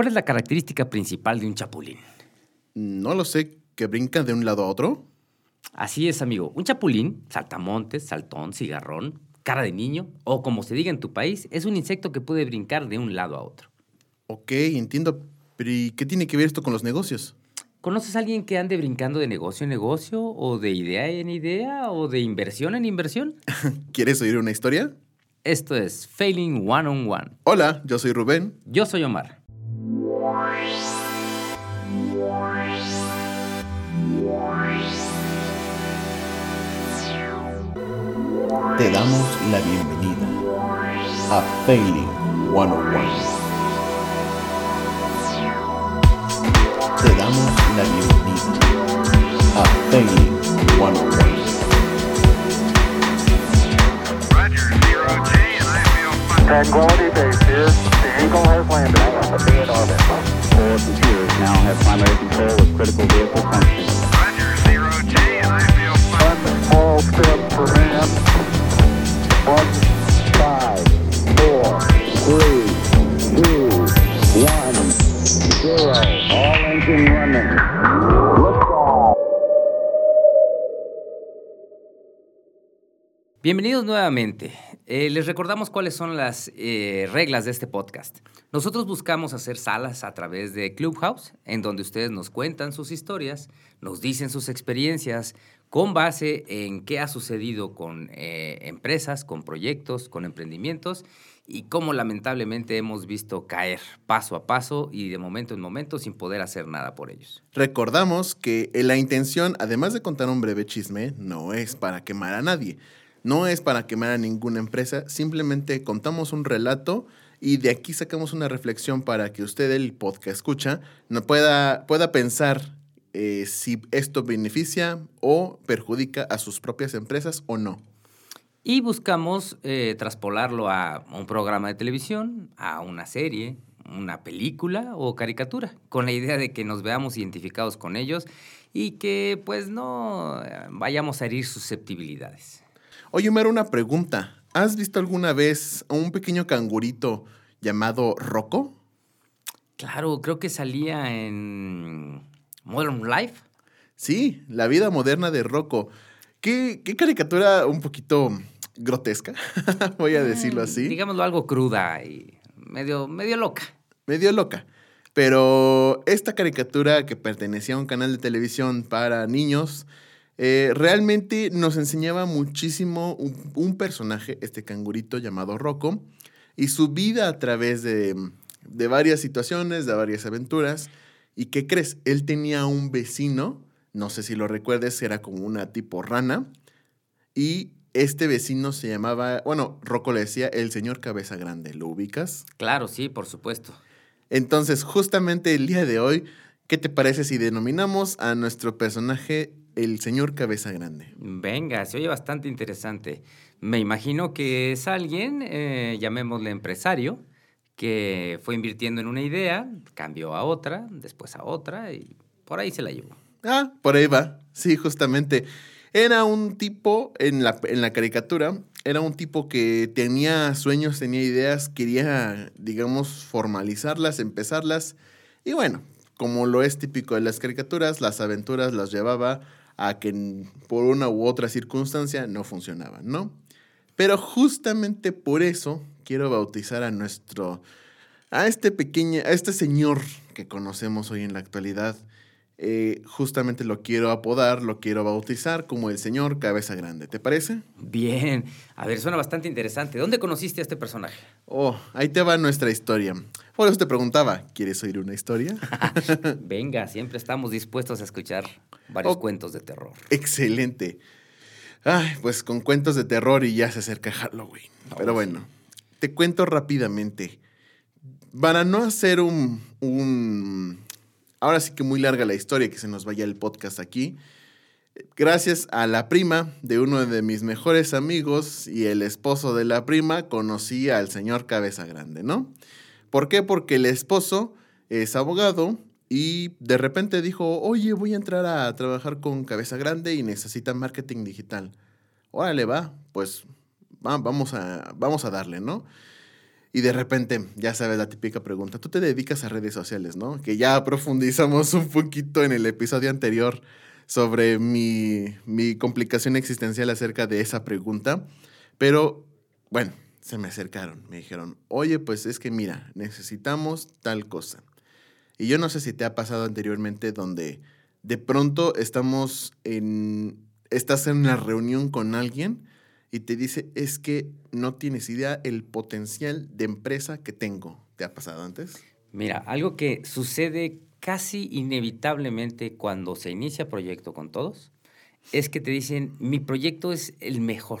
¿Cuál es la característica principal de un chapulín? No lo sé, que brinca de un lado a otro. Así es, amigo. Un chapulín, saltamontes, saltón, cigarrón, cara de niño, o como se diga en tu país, es un insecto que puede brincar de un lado a otro. Ok, entiendo. Pero ¿y qué tiene que ver esto con los negocios? ¿Conoces a alguien que ande brincando de negocio en negocio, o de idea en idea, o de inversión en inversión? ¿Quieres oír una historia? Esto es Failing One on One. Hola, yo soy Rubén. Yo soy Omar. Te damos la bienvenida a Failing 101. Te damos la bienvenida a Failing 101. Roger, zero G, and I feel fine. Tranquility Base here. The Eagle has landed. Be in orbit. Four computers now have primary control of critical vehicle functions. Roger, zero G, and I feel fine. One small step for man. Bienvenidos nuevamente. Eh, les recordamos cuáles son las eh, reglas de este podcast. Nosotros buscamos hacer salas a través de Clubhouse, en donde ustedes nos cuentan sus historias, nos dicen sus experiencias, con base en qué ha sucedido con eh, empresas, con proyectos, con emprendimientos y cómo lamentablemente hemos visto caer paso a paso y de momento en momento sin poder hacer nada por ellos. Recordamos que la intención, además de contar un breve chisme, no es para quemar a nadie. No es para quemar a ninguna empresa, simplemente contamos un relato y de aquí sacamos una reflexión para que usted, el podcast escucha, no pueda, pueda pensar eh, si esto beneficia o perjudica a sus propias empresas o no. Y buscamos eh, traspolarlo a un programa de televisión, a una serie, una película o caricatura, con la idea de que nos veamos identificados con ellos y que pues no eh, vayamos a herir susceptibilidades. Oye, Homero, una pregunta. ¿Has visto alguna vez a un pequeño cangurito llamado Rocco? Claro, creo que salía en Modern Life. Sí, la vida moderna de Rocco. ¿Qué, qué caricatura un poquito grotesca, voy a decirlo Mm, así. Digámoslo algo cruda y medio, medio loca. medio loca. Pero esta caricatura que pertenecía a un canal de televisión para niños, eh, realmente nos enseñaba muchísimo un, un personaje, este cangurito llamado Rocco, y su vida a través de, de varias situaciones, de varias aventuras. ¿Y qué crees? Él tenía un vecino, no sé si lo recuerdes, era como una tipo rana, y este vecino se llamaba, bueno, Rocco le decía el señor cabeza grande, ¿lo ubicas? Claro, sí, por supuesto. Entonces, justamente el día de hoy, ¿qué te parece si denominamos a nuestro personaje el señor Cabeza Grande? Venga, se oye bastante interesante. Me imagino que es alguien, eh, llamémosle empresario, que fue invirtiendo en una idea, cambió a otra, después a otra y por ahí se la llevó. Ah, por ahí va. Sí, justamente. Era un tipo, en la, en la caricatura, era un tipo que tenía sueños, tenía ideas, quería, digamos, formalizarlas, empezarlas. Y bueno, como lo es típico de las caricaturas, las aventuras las llevaba a que por una u otra circunstancia no funcionaban, ¿no? Pero justamente por eso quiero bautizar a nuestro, a este pequeño, a este señor que conocemos hoy en la actualidad. Eh, justamente lo quiero apodar, lo quiero bautizar como el señor Cabeza Grande. ¿Te parece? Bien, a ver, suena bastante interesante. ¿Dónde conociste a este personaje? Oh, ahí te va nuestra historia. Por eso te preguntaba, ¿quieres oír una historia? Venga, siempre estamos dispuestos a escuchar varios cuentos de terror. Excelente. Ay, pues con cuentos de terror y ya se acerca Halloween. Pero bueno, te cuento rápidamente. Para no hacer un, un... Ahora sí que muy larga la historia, que se nos vaya el podcast aquí. Gracias a la prima de uno de mis mejores amigos y el esposo de la prima, conocí al señor Cabeza Grande, ¿no? ¿Por qué? Porque el esposo es abogado y de repente dijo, oye, voy a entrar a trabajar con Cabeza Grande y necesita marketing digital. Órale, va, pues va- vamos, a, vamos a darle, ¿no? Y de repente, ya sabes, la típica pregunta, tú te dedicas a redes sociales, ¿no? Que ya profundizamos un poquito en el episodio anterior sobre mi, mi complicación existencial acerca de esa pregunta. Pero, bueno, se me acercaron, me dijeron, oye, pues es que mira, necesitamos tal cosa. Y yo no sé si te ha pasado anteriormente donde de pronto estamos en, estás en una reunión con alguien y te dice, es que no tienes idea el potencial de empresa que tengo. ¿Te ha pasado antes? Mira, algo que sucede casi inevitablemente cuando se inicia proyecto con todos es que te dicen, mi proyecto es el mejor,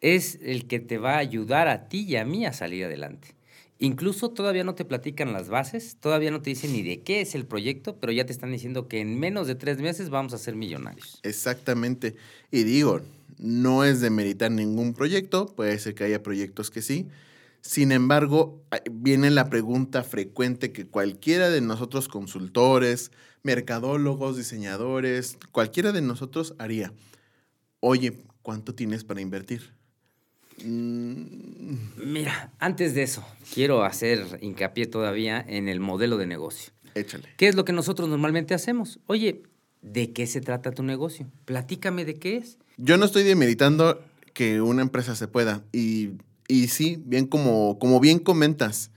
es el que te va a ayudar a ti y a mí a salir adelante. Incluso todavía no te platican las bases, todavía no te dicen ni de qué es el proyecto, pero ya te están diciendo que en menos de tres meses vamos a ser millonarios. Exactamente. Y digo, no es de meritar ningún proyecto, puede ser que haya proyectos que sí. Sin embargo, viene la pregunta frecuente que cualquiera de nosotros consultores, mercadólogos, diseñadores, cualquiera de nosotros haría. Oye, ¿cuánto tienes para invertir? Mm, Mira, antes de eso, quiero hacer hincapié todavía en el modelo de negocio. échale. ¿Qué es lo que nosotros normalmente hacemos? Oye, ¿de qué se trata tu negocio? Platícame de qué es. Yo no estoy demeritando que una empresa se pueda. Y, y sí, bien como, como bien comentas,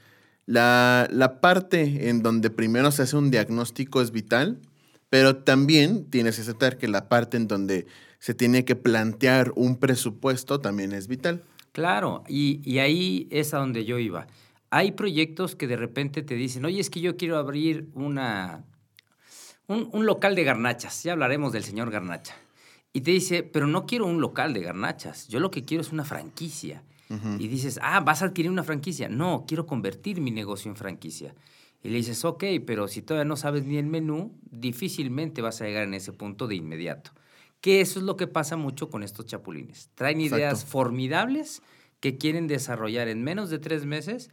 la, la parte en donde primero se hace un diagnóstico es vital, pero también tienes que aceptar que la parte en donde se tiene que plantear un presupuesto también es vital. Claro, y, y ahí es a donde yo iba. Hay proyectos que de repente te dicen, oye, es que yo quiero abrir una, un, un local de garnachas. Ya hablaremos del señor garnacha. Y te dice, pero no quiero un local de garnachas. Yo lo que quiero es una franquicia. Y dices, ah, vas a adquirir una franquicia. No, quiero convertir mi negocio en franquicia. Y le dices, ok, pero si todavía no sabes ni el menú, difícilmente vas a llegar en ese punto de inmediato. Que eso es lo que pasa mucho con estos chapulines. Traen Exacto. ideas formidables que quieren desarrollar en menos de tres meses,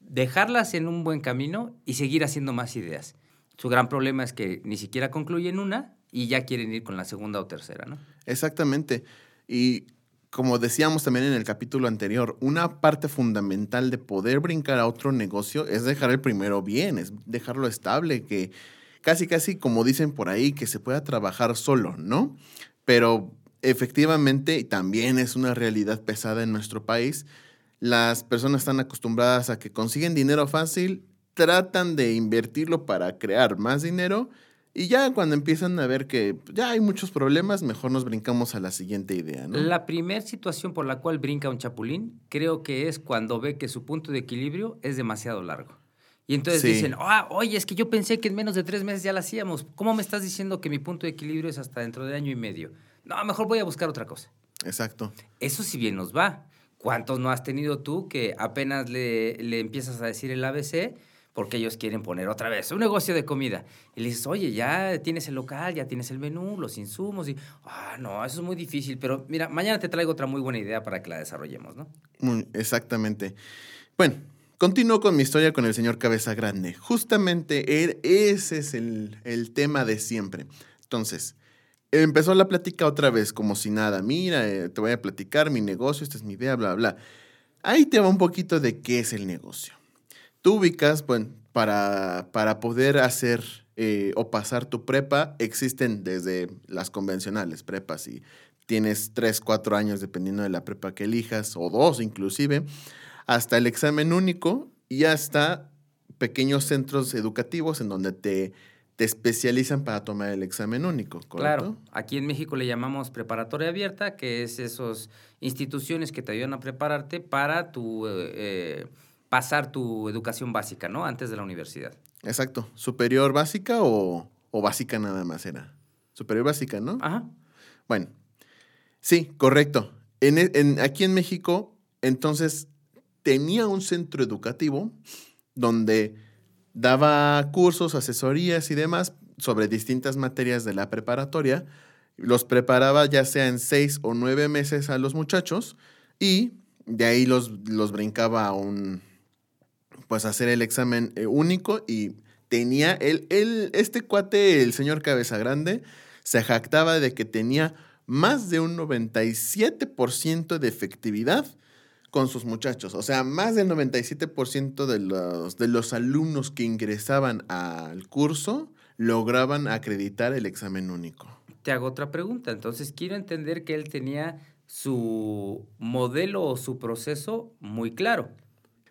dejarlas en un buen camino y seguir haciendo más ideas. Su gran problema es que ni siquiera concluyen una y ya quieren ir con la segunda o tercera, ¿no? Exactamente. Y como decíamos también en el capítulo anterior, una parte fundamental de poder brincar a otro negocio es dejar el primero bien, es dejarlo estable, que casi, casi como dicen por ahí, que se pueda trabajar solo, ¿no? Pero efectivamente, también es una realidad pesada en nuestro país, las personas están acostumbradas a que consiguen dinero fácil, tratan de invertirlo para crear más dinero y ya cuando empiezan a ver que ya hay muchos problemas, mejor nos brincamos a la siguiente idea, ¿no? La primera situación por la cual brinca un chapulín creo que es cuando ve que su punto de equilibrio es demasiado largo. Y entonces Sí. dicen, ah, oye, es que yo pensé que en menos de tres meses ya la hacíamos. ¿Cómo me estás diciendo que mi punto de equilibrio es hasta dentro de año y medio? No, mejor voy a buscar otra cosa. Exacto. Eso sí bien nos va. ¿Cuántos no has tenido tú que apenas le, le empiezas a decir el ABC porque ellos quieren poner otra vez un negocio de comida? Y le dices, oye, ya tienes el local, ya tienes el menú, los insumos y, ah, no, eso es muy difícil, pero mira, mañana te traigo otra muy buena idea para que la desarrollemos, ¿no? Exactamente. Bueno, continúo con mi historia con el señor Cabeza Grande. Justamente er- ese es el, tema de siempre. Entonces, empezó la plática otra vez, como si nada. Mira, eh, te voy a platicar mi negocio, esta es mi idea, bla, bla. Ahí te va un poquito de qué es el negocio. Tú ubicas, bueno, para, para poder hacer eh, o pasar tu prepa, existen desde las convencionales prepas y tienes 3, 4 años dependiendo de la prepa que elijas, o dos inclusive, hasta el examen único y hasta pequeños centros educativos en donde te, te especializan para tomar el examen único, ¿correcto? Claro, aquí en México le llamamos preparatoria abierta, que es esas instituciones que te ayudan a prepararte para tu, eh, eh, pasar tu educación básica, ¿no? Antes de la universidad. Exacto. ¿Superior básica o, o básica nada más era? Superior básica, ¿no? Ajá. Bueno, sí, correcto. En, e- en- aquí en México, entonces, tenía un centro educativo donde daba cursos, asesorías y demás sobre distintas materias de la preparatoria. Los preparaba ya sea en seis o nueve meses a los muchachos y de ahí los, los brincaba a un, pues hacer el examen eh, único y tenía, el, el, este cuate, el señor Cabeza Grande, se jactaba de que tenía más de un 97% de efectividad con sus muchachos. O sea, más del 97% de los, de los alumnos que ingresaban al curso lograban acreditar el examen único. Te hago otra pregunta. Entonces, quiero entender que él tenía su modelo o su proceso muy claro.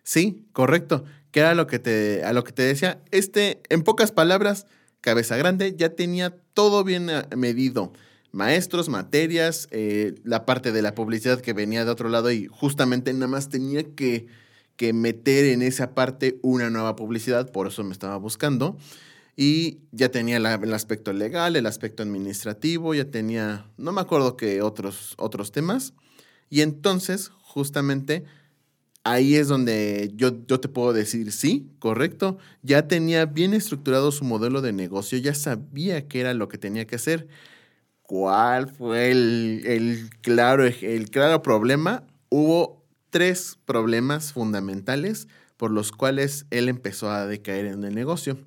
Sí, correcto. Que era lo que te, a lo que te decía. Este, en pocas palabras, cabeza grande, ya tenía todo bien eh, medido. Maestros, materias, eh, la parte de la publicidad que venía de otro lado y justamente nada más tenía que, que meter en esa parte una nueva publicidad, por eso me estaba buscando. Y ya tenía el aspecto legal, el aspecto administrativo, ya tenía, no me acuerdo qué otros, otros temas. Y entonces, justamente, ahí es donde yo, yo te puedo decir, sí, correcto, ya tenía bien estructurado su modelo de negocio, ya sabía qué era lo que tenía que hacer. ¿Cuál fue el, claro, el claro problema? Hubo tres problemas fundamentales por los cuales él empezó a decaer en el negocio.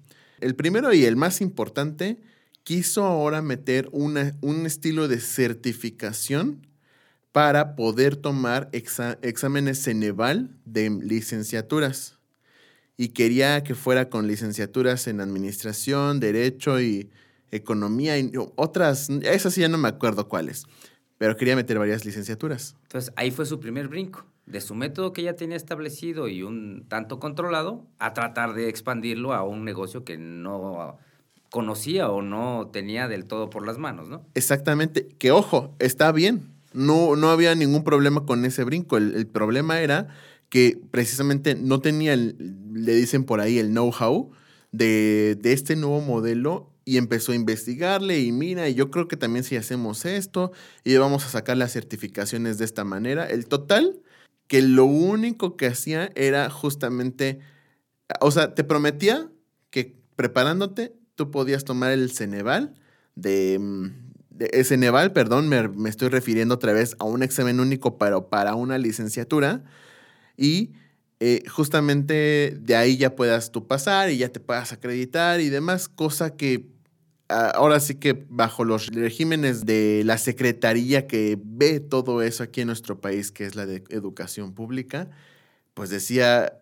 El primero y el más importante, quiso ahora meter un estilo de certificación para poder tomar exa- exámenes Ceneval de licenciaturas. Y quería que fuera con licenciaturas en administración, derecho y economía y otras, esas sí ya no me acuerdo cuáles, pero quería meter varias licenciaturas. Entonces, ahí fue su primer brinco. De su método que ya tenía establecido y un tanto controlado, a tratar de expandirlo a un negocio que no conocía o no tenía del todo por las manos, ¿no? Exactamente, que ojo, está bien, no, no había ningún problema con ese brinco, el, el problema era que precisamente no tenía, el- le dicen por ahí, el know-how de, de este nuevo modelo y empezó a investigarle y mira, y yo creo que también si hacemos esto y vamos a sacar las certificaciones de esta manera, el total, que lo único que hacía era justamente, o sea, te prometía que preparándote tú podías tomar el Ceneval de... de- el Ceneval, perdón, me, me estoy refiriendo otra vez a un examen único, pero para una licenciatura. Y eh, justamente de ahí ya puedas tú pasar y ya te puedas acreditar y demás, cosa que ah, ahora sí que bajo los regímenes de la secretaría que ve todo eso aquí en nuestro país, que es la de educación pública, pues decía,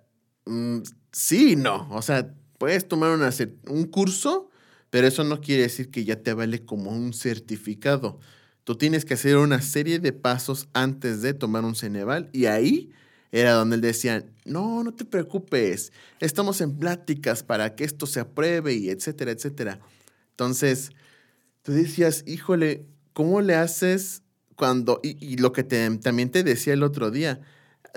mm, sí y no. O sea, puedes tomar un curso, pero eso no quiere decir que ya te vale como un certificado. Tú tienes que hacer una serie de pasos antes de tomar un Ceneval y ahí era donde él decía, no, no te preocupes, estamos en pláticas para que esto se apruebe y etcétera, etcétera. Entonces, tú decías, híjole, ¿cómo le haces cuando, y, lo que te- también te decía el otro día,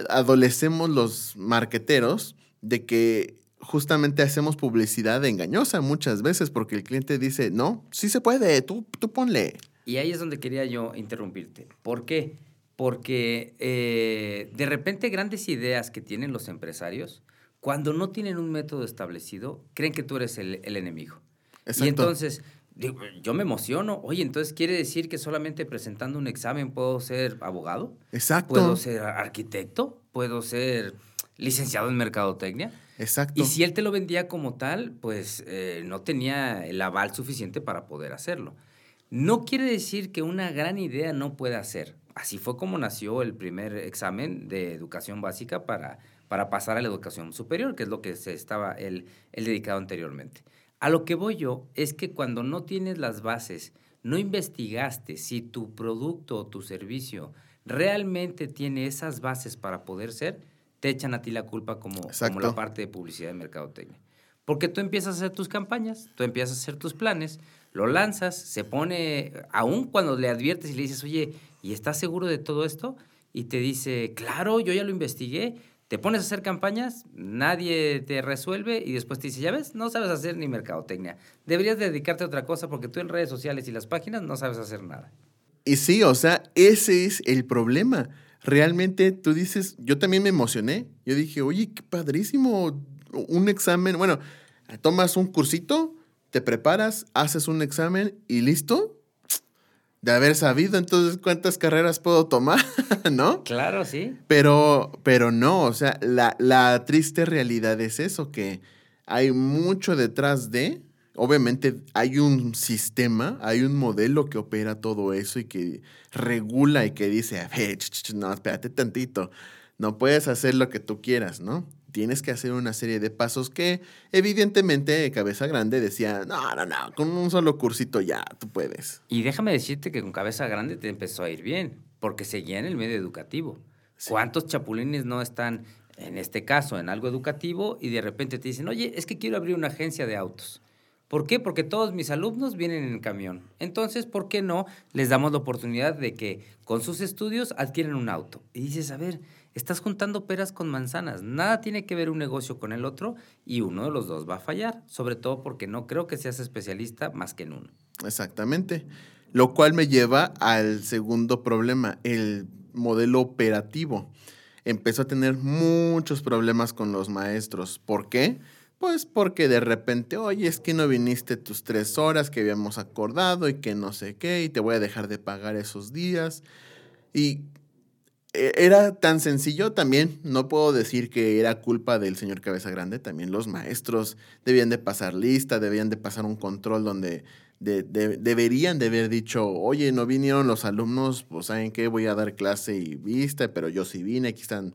adolecemos los marqueteros de que justamente hacemos publicidad engañosa muchas veces porque el cliente dice, no, sí se puede, tú, tú ponle. Y ahí es donde quería yo interrumpirte. ¿Por qué? Porque eh, de repente grandes ideas que tienen los empresarios, cuando no tienen un método establecido, creen que tú eres el, el enemigo. Exacto. Y entonces, digo, yo me emociono. Oye, entonces quiere decir que solamente presentando un examen puedo ser abogado, Exacto. puedo ser arquitecto, puedo ser licenciado en mercadotecnia. Exacto. Y si él te lo vendía como tal, pues eh, no tenía el aval suficiente para poder hacerlo. No quiere decir que una gran idea no pueda hacer. Así fue como nació el primer examen de educación básica para, para pasar a la educación superior, que es lo que se estaba él, él dedicado anteriormente. A lo que voy yo es que cuando no tienes las bases, no investigaste si tu producto o tu servicio realmente tiene esas bases para poder ser, te echan a ti la culpa como, como la parte de publicidad y mercadotecnia. Porque tú empiezas a hacer tus campañas, tú empiezas a hacer tus planes, lo lanzas, se pone, aún cuando le adviertes y le dices, oye, ¿y estás seguro de todo esto? Y te dice, claro, yo ya lo investigué, te pones a hacer campañas, nadie te resuelve y después te dice, ya ves, no sabes hacer ni mercadotecnia. Deberías dedicarte a otra cosa porque tú en redes sociales y las páginas no sabes hacer nada. Y sí, o sea, ese es el problema. Realmente tú dices, yo también me emocioné. Yo dije, oye, qué padrísimo. Un examen, bueno, tomas un cursito, te preparas, haces un examen y listo. De haber sabido, entonces, ¿cuántas carreras puedo tomar? ¿No? Claro, sí. Pero, pero no, o sea, la, la triste realidad es eso, que hay mucho detrás de, obviamente hay un sistema, hay un modelo que opera todo eso y que regula y que dice, a ver, no, espérate tantito, No puedes hacer lo que tú quieras, ¿no? Tienes que hacer una serie de pasos que, evidentemente, Cabeza Grande decía, no, no, no, con un solo cursito ya, tú puedes. Y déjame decirte que con cabeza grande te empezó a ir bien, porque seguía en el medio educativo. ¿Cuántos chapulines no están, en este caso, en algo educativo y de repente te dicen, oye, es que quiero abrir una agencia de autos? ¿Por qué? Porque todos mis alumnos vienen en camión. Entonces, ¿por qué no les damos la oportunidad de que con sus estudios adquieren un auto? Y dices, a ver, estás juntando peras con manzanas. Nada tiene que ver un negocio con el otro y uno de los dos va a fallar, sobre todo porque no creo que seas especialista más que en uno. Exactamente. Lo cual me lleva al segundo problema, el modelo operativo. Empezó a tener muchos problemas con los maestros. ¿Por qué? Pues porque de repente, oye, es que no viniste tus tres horas que habíamos acordado y que no sé qué, y te voy a dejar de pagar esos días. Y era tan sencillo. También, no puedo decir que era culpa del señor Cabeza Grande, también los maestros debían de pasar lista, debían de pasar un control donde de- de- deberían de haber dicho, oye, no vinieron los alumnos, pues saben qué, voy a dar clase y vista, pero yo sí vine, aquí están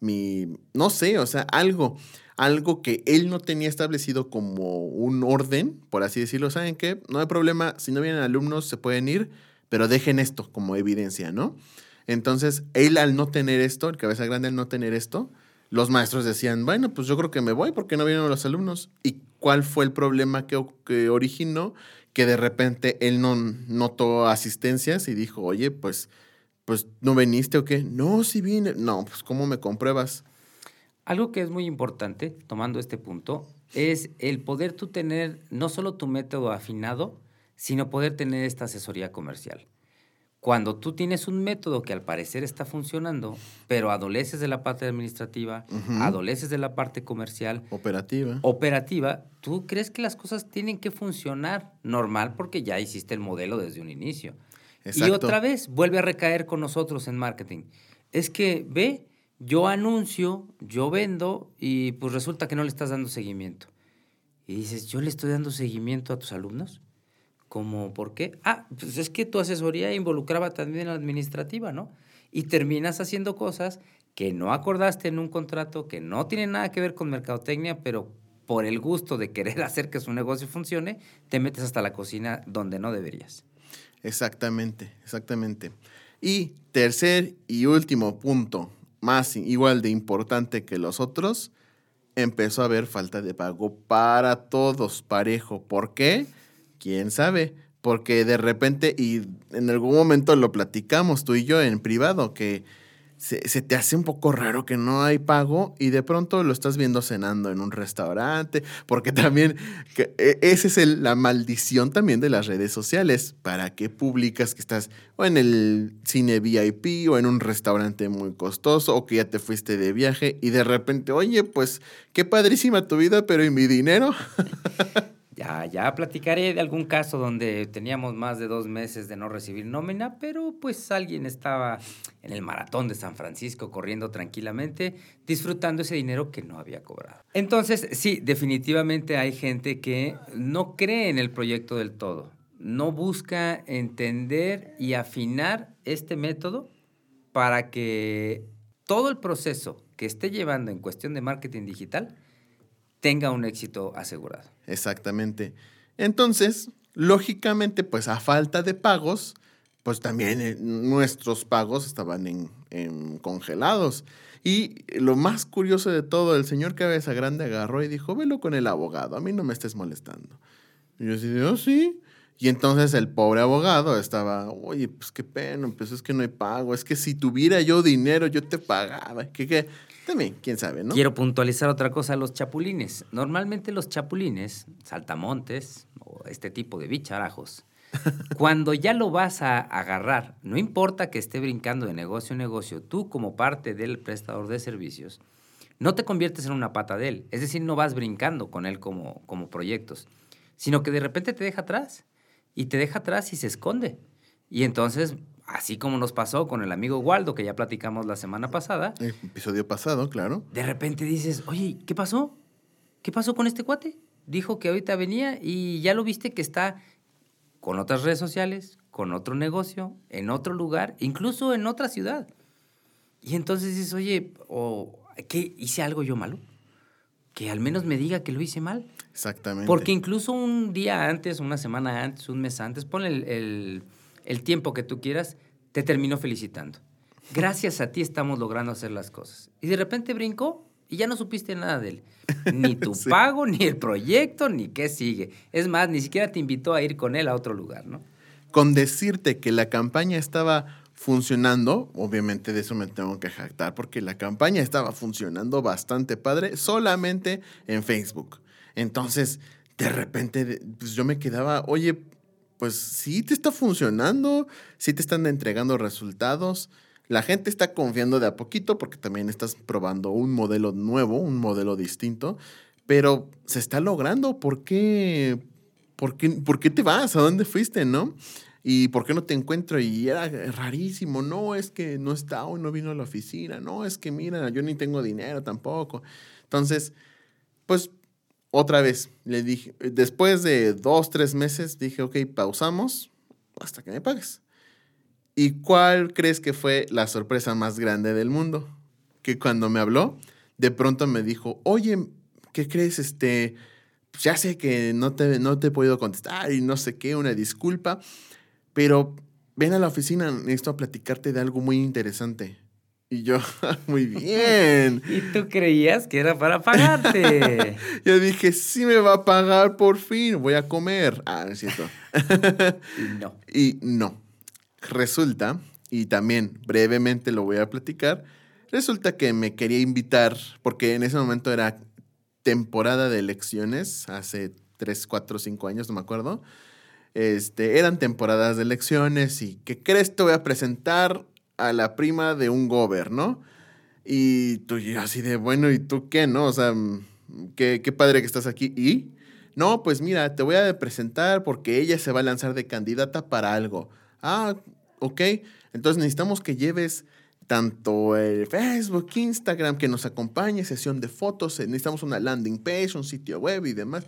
mi, no sé, o sea, algo, algo que él no tenía establecido como un orden, por así decirlo, ¿saben qué? No hay problema, si no vienen alumnos se pueden ir, pero dejen esto como evidencia, ¿no? Entonces, él al no tener esto, el cabeza grande al no tener esto, los maestros decían, bueno, pues yo creo que me voy porque no vienen los alumnos. ¿Y cuál fue el problema que, que originó? Que de repente él no notó asistencias y dijo, oye, pues, pues ¿no viniste o qué? No, sí vine. No, pues ¿cómo me compruebas? Algo que es muy importante, tomando este punto, es el poder tú tener no solo tu método afinado, sino poder tener esta asesoría comercial. Cuando tú tienes un método que al parecer está funcionando, pero adoleces de la parte administrativa, Ujú. adoleces de la parte comercial, Operativa. operativa, tú crees que las cosas tienen que funcionar normal porque ya hiciste el modelo desde un inicio. Y otra vez vuelve a recaer con nosotros en marketing. Es que ve, yo anuncio, yo vendo y pues resulta que no le estás dando seguimiento. Y dices, ¿yo le estoy dando seguimiento a tus alumnos? ¿Cómo? ¿Por qué? Ah, pues es que tu asesoría involucraba también la administrativa, ¿no? Y terminas haciendo cosas que no acordaste en un contrato, que no tienen nada que ver con mercadotecnia, pero por el gusto de querer hacer que su negocio funcione, te metes hasta la cocina donde no deberías. Exactamente, exactamente. Y tercer y último punto, más igual de importante que los otros, empezó a haber falta de pago para todos, parejo. ¿Por qué? ¿Quién sabe? Porque de repente, y en algún momento lo platicamos tú y yo en privado, que se, te hace un poco raro que no hay pago y de pronto lo estás viendo cenando en un restaurante, porque también que e- esa es la maldición también de las redes sociales. ¿Para qué publicas que estás o en el cine VIP o en un restaurante muy costoso o que ya te fuiste de viaje y de repente, oye, pues qué padrísima tu vida, pero ¿y mi dinero? Ya, ya platicaré de algún caso donde teníamos más de dos meses de no recibir nómina, pero pues alguien estaba en el maratón de San Francisco corriendo tranquilamente, disfrutando ese dinero que no había cobrado. Entonces, sí, definitivamente hay gente que no cree en el proyecto del todo, no busca entender y afinar este método para que todo el proceso que esté llevando en cuestión de marketing digital tenga un éxito asegurado. Exactamente. Entonces, lógicamente, pues a falta de pagos, pues también eh, nuestros pagos estaban en, congelados. Y lo más curioso de todo, el señor Cabeza Grande agarró y dijo, velo con el abogado, a mí no me estés molestando. Yo así, "Oh, sí. Y entonces el pobre abogado estaba, oye, pues qué pena, pues es que no hay pago, es que si tuviera yo dinero yo te pagaba. ¿Qué, qué? También, quién sabe, ¿no? Quiero puntualizar otra cosa, los chapulines. Normalmente los chapulines, saltamontes o este tipo de bicharajos, cuando ya lo vas a agarrar, no importa que esté brincando de negocio en negocio, tú como parte del prestador de servicios, no te conviertes en una pata de él. Es decir, no vas brincando con él como, como proyectos, sino que de repente te deja atrás y te deja atrás y se esconde. Y entonces, así como nos pasó con el amigo Waldo, que ya platicamos la semana pasada, El episodio pasado, claro. de repente dices, oye, ¿qué pasó? ¿Qué pasó con este cuate? Dijo que ahorita venía y ya lo viste que está con otras redes sociales, con otro negocio, en otro lugar, incluso en otra ciudad. Y entonces dices, oye, o, ¿qué? ¿Hice algo yo malo? Que al menos me diga que lo hice mal. Exactamente. Porque incluso un día antes, una semana antes, un mes antes, ponle el, el- el tiempo que tú quieras, te terminó felicitando. Gracias a ti estamos logrando hacer las cosas. Y de repente brincó y ya no supiste nada de él. Ni tu Sí. pago, ni el proyecto, ni qué sigue. Es más, ni siquiera te invitó a ir con él a otro lugar, ¿no? Con decirte que la campaña estaba funcionando, obviamente de eso me tengo que jactar, porque la campaña estaba funcionando bastante padre solamente en Facebook. Entonces, de repente, pues yo me quedaba, oye, pues sí te está funcionando, sí te están entregando resultados. La gente está confiando de a poquito porque también estás probando un modelo nuevo, un modelo distinto, pero se está logrando. ¿Por qué, por qué, por qué te vas? ¿A dónde fuiste, no? ¿Y por qué no te encuentro? Y era rarísimo. No, es que no está hoy, no vino a la oficina. No, es que mira, yo ni tengo dinero tampoco. Entonces, pues otra vez le dije, después de dos, tres meses, dije, ok, pausamos hasta que me pagues. ¿Y cuál crees que fue la sorpresa más grande del mundo? Que cuando me habló, de pronto me dijo, oye, ¿qué crees? Este, ya sé que no te, no te he podido contestar y no sé qué, una disculpa, pero ven a la oficina, necesito platicarte de algo muy interesante. Y yo, muy bien. Y tú creías que era para pagarte. Yo dije, sí me va a pagar por fin, voy a comer. Ah, no es cierto. y no. Y no. Resulta, y también brevemente lo voy a platicar, resulta que me quería invitar, porque en ese momento era temporada de elecciones, hace 3, 4, 5 años, no me acuerdo. Este, eran temporadas de elecciones y ¿qué crees? Te voy a presentar a la prima de un gober, ¿no? Y tú y así de, bueno, ¿y tú qué, no? O sea, mm, qué, qué padre que estás aquí. ¿Y? No, pues mira, te voy a presentar porque ella se va a lanzar de candidata para algo. Ah, ok. Entonces necesitamos que lleves tanto el Facebook, Instagram, que nos acompañe, sesión de fotos, eh, necesitamos una landing page, un sitio web y demás.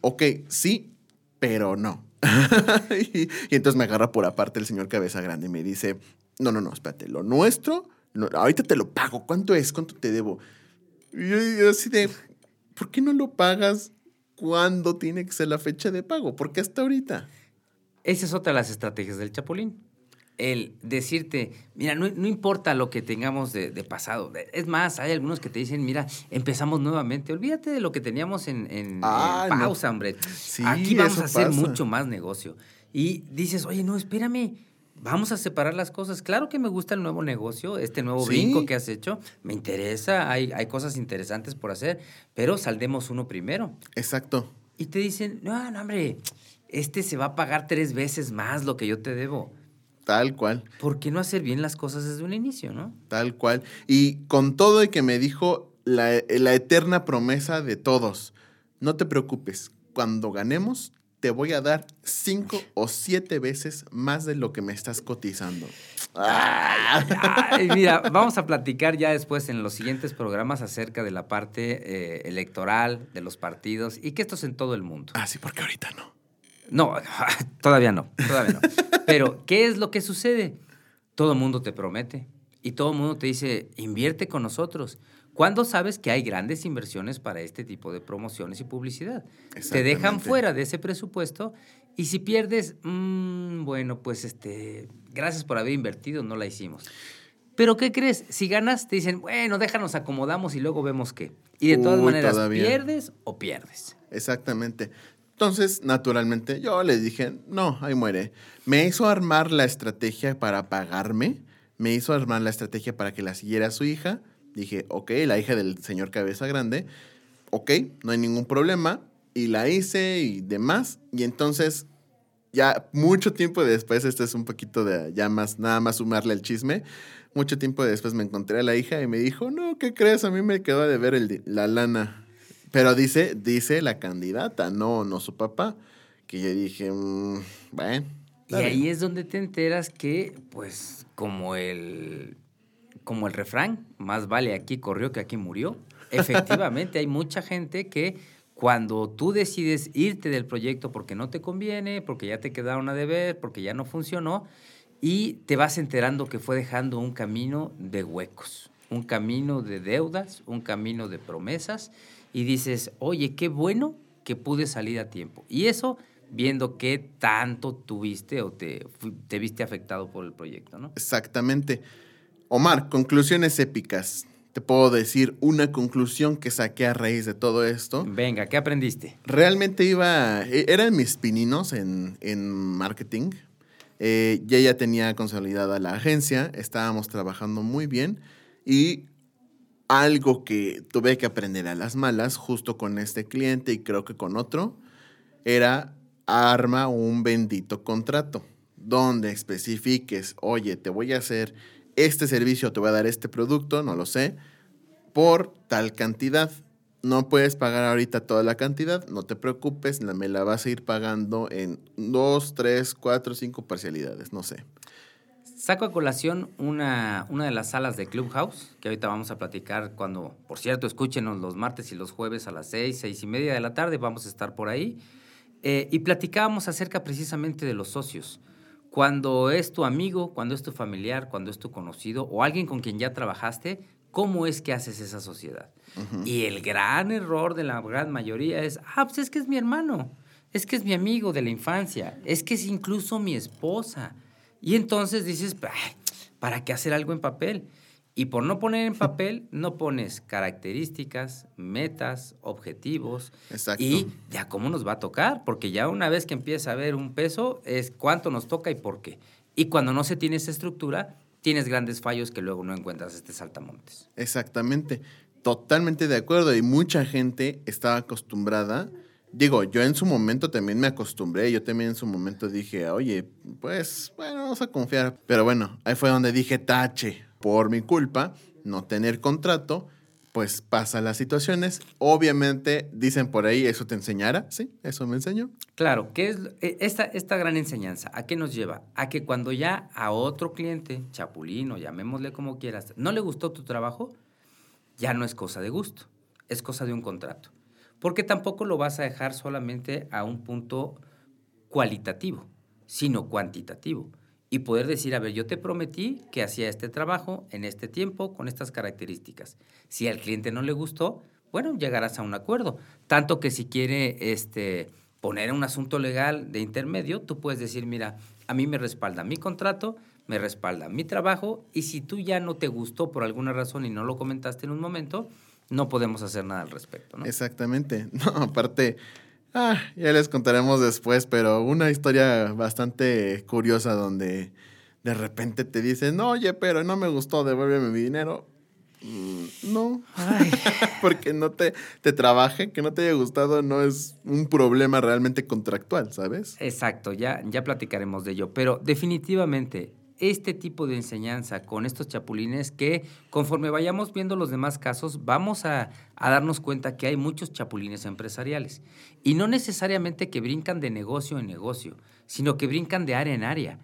Ok, sí, pero no. y, y entonces me agarra por aparte el señor Cabeza Grande y me dice, no, no, no, espérate, lo nuestro, no, ahorita te lo pago, ¿cuánto es? ¿Cuánto te debo? Y yo, yo así de, ¿por qué no lo pagas cuando tiene que ser la fecha de pago? Porque hasta ahorita. Esa es otra de las estrategias del Chapulín. El decirte, mira, no, no importa lo que tengamos de, de pasado. Es más, hay algunos que te dicen, mira, empezamos nuevamente. Olvídate de lo que teníamos en, en- en Ay, no. pausa, hombre. Sí, Aquí vamos a hacer pasa. mucho más negocio. Y dices, oye, no, espérame. Vamos a separar las cosas. Claro que me gusta el nuevo negocio, este nuevo Sí. brinco que has hecho. Me interesa, hay, hay cosas interesantes por hacer, pero saldemos uno primero. Exacto. Y te dicen, no, no, hombre, este se va a pagar tres veces más lo que yo te debo. Tal cual. ¿Por qué no hacer bien las cosas desde un inicio, no? Tal cual. Y con todo y que me dijo la, la eterna promesa de todos, no te preocupes, cuando ganemos te voy a dar cinco o siete veces más de lo que me estás cotizando. ¡Ah! Ay, mira, vamos a platicar ya después en los siguientes programas acerca de la parte eh, electoral, de los partidos, y que esto es en todo el mundo. Ah, sí, porque ahorita no. No, todavía no, todavía no. Pero, ¿qué es lo que sucede? Todo el mundo te promete y todo el mundo te dice, invierte con nosotros. ¿Cuándo sabes que hay grandes inversiones para este tipo de promociones y publicidad? Te dejan fuera de ese presupuesto y si pierdes, mm, bueno, pues este, gracias por haber invertido, no la hicimos. Pero ¿qué crees? Si ganas, te dicen, bueno, déjanos acomodamos y luego vemos qué. Y de todas Uy, maneras, todavía. pierdes o pierdes. Exactamente. Entonces, naturalmente, yo le dije, no, ahí muere. Me hizo armar la estrategia para pagarme, me hizo armar la estrategia para que la siguiera su hija. Dije, ok, la hija del señor Cabeza Grande, ok, no hay ningún problema. Y la hice y demás. Y entonces, ya mucho tiempo después, este es un poquito de, ya más, nada más sumarle el chisme. Mucho tiempo después me encontré a la hija y me dijo, no, ¿qué crees? A mí me quedó de ver el la lana. Pero dice, dice la candidata, no, no su papá. Que yo dije, mm, bueno. Y ahí bien. es donde te enteras que, pues, como el, como el refrán, más vale aquí corrió que aquí murió. Efectivamente, hay mucha gente que cuando tú decides irte del proyecto porque no te conviene, porque ya te quedaron a deber, porque ya no funcionó, y te vas enterando que fue dejando un camino de huecos, un camino de deudas, un camino de promesas y dices, oye, qué bueno que pude salir a tiempo. Y eso viendo qué tanto tuviste o te, te viste afectado por el proyecto, ¿no? Exactamente. Omar, conclusiones épicas. Te puedo decir una conclusión que saqué a raíz de todo esto. Venga, ¿qué aprendiste? Realmente iba, e- eran mis pininos en, en marketing. Eh, ya ya tenía consolidada la agencia, estábamos trabajando muy bien y algo que tuve que aprender a las malas justo con este cliente y creo que con otro era arma un bendito contrato donde especifiques, oye, te voy a hacer este servicio, te voy a dar este producto, no lo sé, por tal cantidad. No puedes pagar ahorita toda la cantidad, no te preocupes, me la vas a ir pagando en dos, tres, cuatro, cinco parcialidades, no sé. Saco a colación una, una de las salas de Clubhouse, que ahorita vamos a platicar cuando, por cierto, escúchenos los martes y los jueves a las seis, seis y media de la tarde, vamos a estar por ahí. Eh, y platicábamos acerca precisamente de los socios. Cuando es tu amigo, cuando es tu familiar, cuando es tu conocido o alguien con quien ya trabajaste, ¿cómo es que haces esa sociedad? Y el gran error de la gran mayoría es, ah, pues es que es mi hermano, es que es mi amigo de la infancia, es que es incluso mi esposa. Y entonces dices, "Ay, ¿para qué hacer algo en papel? Y por no poner en papel, no pones características, metas, objetivos. Exacto. Y ya cómo nos va a tocar, porque ya una vez que empieza a haber un peso, es cuánto nos toca y por qué. Y cuando no se tiene esa estructura, tienes grandes fallos que luego no encuentras este saltamontes. Exactamente, totalmente de acuerdo y mucha gente estaba acostumbrada. Digo, yo en su momento también me acostumbré, yo también en su momento dije, oye, pues bueno, vamos a confiar. Pero bueno, ahí fue donde dije, tache, por mi culpa, no tener contrato, pues pasa las situaciones. Obviamente, dicen por ahí, eso te enseñará, sí, eso me enseñó. Claro, ¿qué es eh, esta, esta gran enseñanza? ¿A qué nos lleva? A que cuando ya a otro cliente, chapulino, llamémosle como quieras, no le gustó tu trabajo, ya no es cosa de gusto, es cosa de un contrato. Porque tampoco lo vas a dejar solamente a un punto cualitativo, sino cuantitativo. Y poder decir, a ver, yo te prometí que hacía este trabajo en este tiempo con estas características. Si al cliente no le gustó, bueno, llegarás a un acuerdo. Tanto que si quiere este, poner un asunto legal de intermedio, tú puedes decir, mira, a mí me respalda mi contrato, me respalda mi trabajo, y si tú ya no te gustó por alguna razón y no lo comentaste en un momento, no podemos hacer nada al respecto. ¿no? Exactamente. No, aparte, ah, ya les contaremos después, pero una historia bastante curiosa donde de repente te dicen, no, oye, pero no me gustó, devuélveme mi dinero. Mm, No, porque no te, te trabaje, que no te haya gustado no es un problema realmente contractual, ¿sabes? Exacto, ya, ya platicaremos de ello. Pero definitivamente, este tipo de enseñanza con estos chapulines que conforme vayamos viendo los demás casos, vamos a, a darnos cuenta que hay muchos chapulines empresariales. Y no necesariamente que brincan de negocio en negocio, sino que brincan de área en área.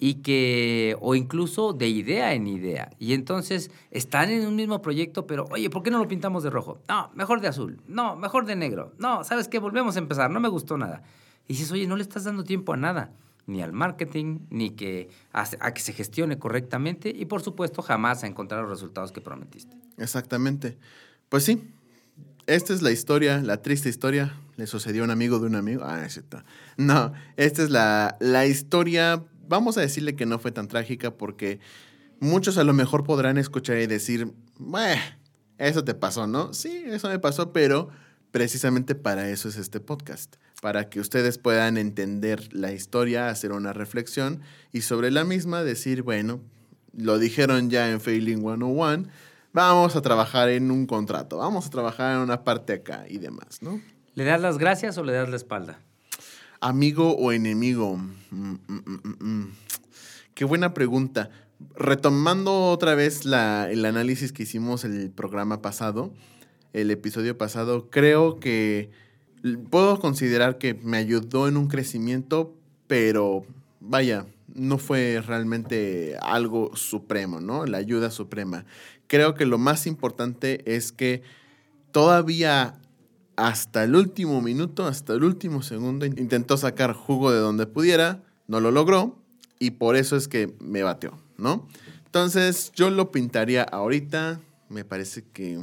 Y que, o incluso de idea en idea. Y entonces están en un mismo proyecto, pero, oye, ¿por qué no lo pintamos de rojo? No, mejor de azul. No, mejor de negro. No, ¿sabes qué? Volvemos a empezar. No me gustó nada. Y dices, oye, no le estás dando tiempo a nada, ni al marketing, ni que a, que se gestione correctamente y por supuesto jamás a encontrar los resultados que prometiste. Exactamente. Pues sí, esta es la historia, la triste historia. Le sucedió a un amigo de un amigo. Ah, es cierto. No, esta es la, la historia, vamos a decirle que no fue tan trágica porque muchos a lo mejor podrán escuchar y decir, "Bueh, eso te pasó, ¿no? Sí, eso me pasó, pero precisamente para eso es este podcast, para que ustedes puedan entender la historia, hacer una reflexión y sobre la misma decir, bueno, lo dijeron ya en Failing 101, vamos a trabajar en un contrato, vamos a trabajar en una parte acá y demás, ¿no? ¿Le das las gracias o le das la espalda? Amigo o enemigo. Mm, mm, mm. Qué buena pregunta. Retomando otra vez la- el análisis que hicimos el programa pasado, el episodio pasado, creo que puedo considerar que me ayudó en un crecimiento, pero vaya, no fue realmente algo supremo, ¿no? La ayuda suprema. Creo que lo más importante es que todavía hasta el último minuto, hasta el último segundo, intentó sacar jugo de donde pudiera, no lo logró, y por eso es que me bateó, ¿no? Entonces, yo lo pintaría ahorita, me parece que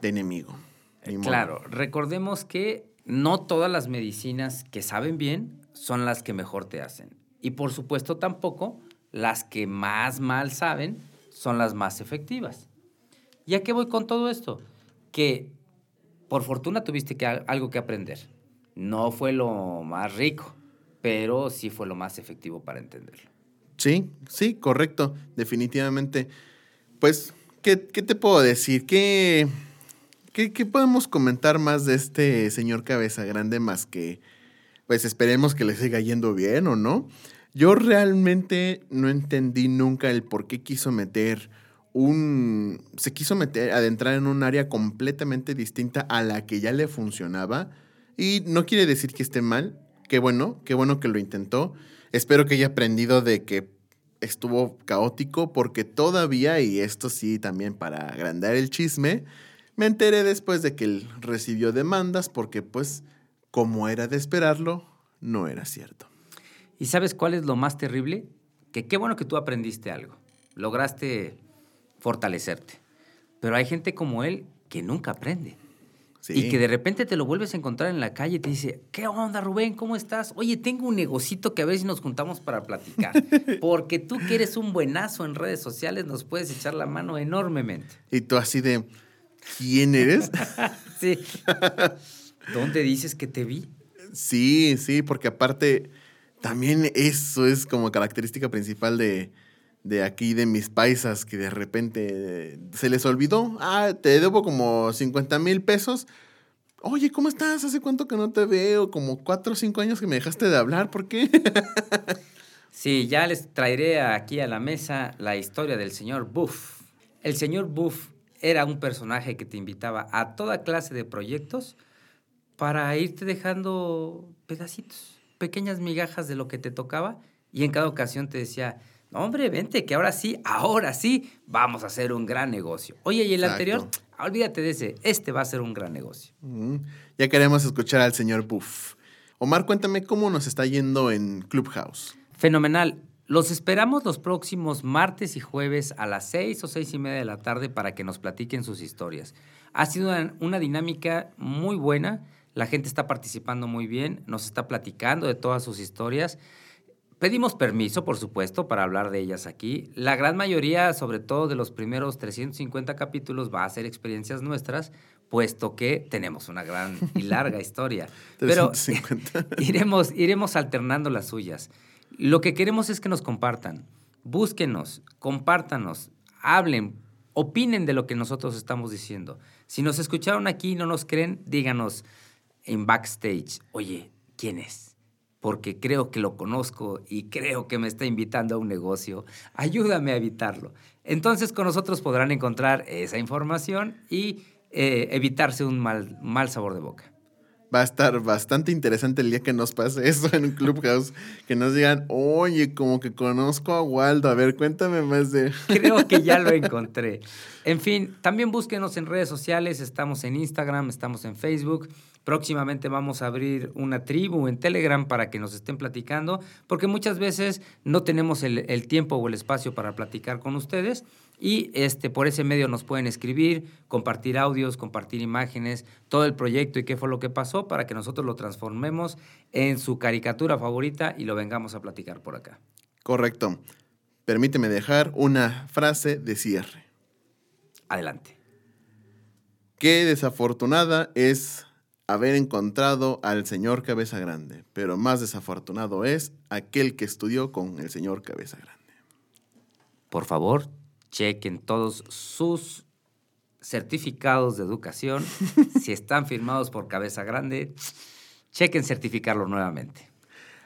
de enemigo. Claro, recordemos que no todas las medicinas que saben bien son las que mejor te hacen. Y por supuesto tampoco las que más mal saben son las más efectivas. ¿Y a qué voy con todo esto? Que por fortuna tuviste que, algo que aprender. No fue lo más rico, pero sí fue lo más efectivo para entenderlo. Sí, sí, correcto, definitivamente. Pues, ¿qué, qué te puedo decir? ¿Qué, qué, podemos comentar más de este señor Cabeza Grande más que, pues esperemos que le siga yendo bien o no? Yo realmente no entendí nunca el por qué quiso meter un... Se quiso meter, adentrar en un área completamente distinta a la que ya le funcionaba. Y no quiere decir que esté mal. Qué bueno, qué bueno que lo intentó. Espero que haya aprendido de que estuvo caótico porque todavía, y esto sí también para agrandar el chisme, me enteré después de que él recibió demandas porque pues como era de esperarlo, no era cierto. ¿Y sabes cuál es lo más terrible? Que qué bueno que tú aprendiste algo. Lograste fortalecerte. Pero hay gente como él que nunca aprende. Sí. Y que de repente te lo vuelves a encontrar en la calle y te dice, ¿qué onda, Rubén? ¿Cómo estás? Oye, tengo un negocito que a ver si nos juntamos para platicar. Porque tú que eres un buenazo en redes sociales, nos puedes echar la mano enormemente. Y tú así de, ¿quién eres? Sí. ¿Dónde dices que te vi? Sí, sí, porque aparte también eso es como característica principal de, de aquí, de mis paisas, que de repente se les olvidó. Ah, te debo como 50 mil pesos. Oye, ¿cómo estás? ¿Hace cuánto que no te veo? Como cuatro o cinco años que me dejaste de hablar. ¿Por qué? Sí, ya les traeré aquí a la mesa la historia del señor Buff. El señor Buff era un personaje que te invitaba a toda clase de proyectos para irte dejando pedacitos, pequeñas migajas de lo que te tocaba y en cada ocasión te decía, no, hombre, vente, que ahora sí, ahora sí, vamos a hacer un gran negocio. Oye, y el Exacto. anterior, olvídate de ese, este va a ser un gran negocio. Mm, ya queremos escuchar al señor Buff. Omar, cuéntame cómo nos está yendo en Clubhouse. Fenomenal. Los esperamos los próximos martes y jueves a las seis o seis y media de la tarde para que nos platiquen sus historias. Ha sido una, una dinámica muy buena. La gente está participando muy bien, nos está platicando de todas sus historias. Pedimos permiso, por supuesto, para hablar de ellas aquí. La gran mayoría, sobre todo de los primeros 350 capítulos, va a ser experiencias nuestras, puesto que tenemos una gran y larga historia. Pero 350. iremos, iremos alternando las suyas. Lo que queremos es que nos compartan. Búsquenos, compártanos, hablen, opinen de lo que nosotros estamos diciendo. Si nos escucharon aquí y no nos creen, díganos en backstage, oye, ¿quién es? Porque creo que lo conozco y creo que me está invitando a un negocio. Ayúdame a evitarlo. Entonces con nosotros podrán encontrar esa información y eh, evitarse un mal, mal sabor de boca. Va a estar bastante interesante el día que nos pase eso en un Clubhouse. Que nos digan, oye, como que conozco a Waldo. A ver, cuéntame más de... Creo que ya lo encontré. En fin, también búsquenos en redes sociales. Estamos en Instagram, estamos en Facebook. Próximamente vamos a abrir una tribu en Telegram para que nos estén platicando, porque muchas veces no tenemos el, el tiempo o el espacio para platicar con ustedes. Y este, por ese medio nos pueden escribir, compartir audios, compartir imágenes, todo el proyecto y qué fue lo que pasó para que nosotros lo transformemos en su caricatura favorita y lo vengamos a platicar por acá. Correcto. Permíteme dejar una frase de cierre. Adelante. Qué desafortunada es haber encontrado al señor Cabeza Grande, pero más desafortunado es aquel que estudió con el señor Cabeza Grande. Por favor, chequen todos sus certificados de educación. si están firmados por Cabeza Grande, chequen certificarlo nuevamente.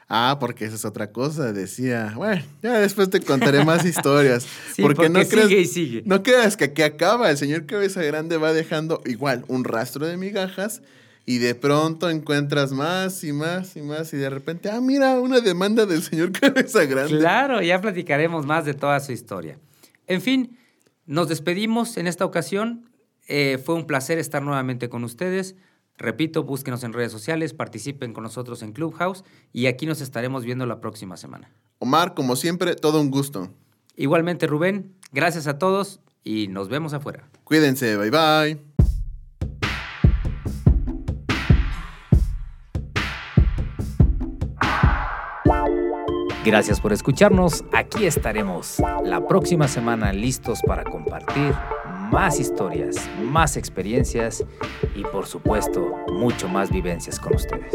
Ah, porque esa es otra cosa, decía. Bueno, ya después te contaré más historias. Sí, porque sigue y sigue. No creas que aquí acaba. El señor Cabeza Grande va dejando igual un rastro de migajas y de pronto encuentras más y más y más y de repente, ah, mira, una demanda del señor Cabeza Grande. Claro, ya platicaremos más de toda su historia. En fin, nos despedimos en esta ocasión. Eh, fue un placer estar nuevamente con ustedes. Repito, búsquenos en redes sociales, participen con nosotros en Clubhouse y aquí nos estaremos viendo la próxima semana. Omar, como siempre, todo un gusto. Igualmente, Rubén, gracias a todos y nos vemos afuera. Cuídense, bye bye. Gracias por escucharnos. Aquí estaremos la próxima semana listos para compartir más historias, más experiencias y por supuesto mucho más vivencias con ustedes.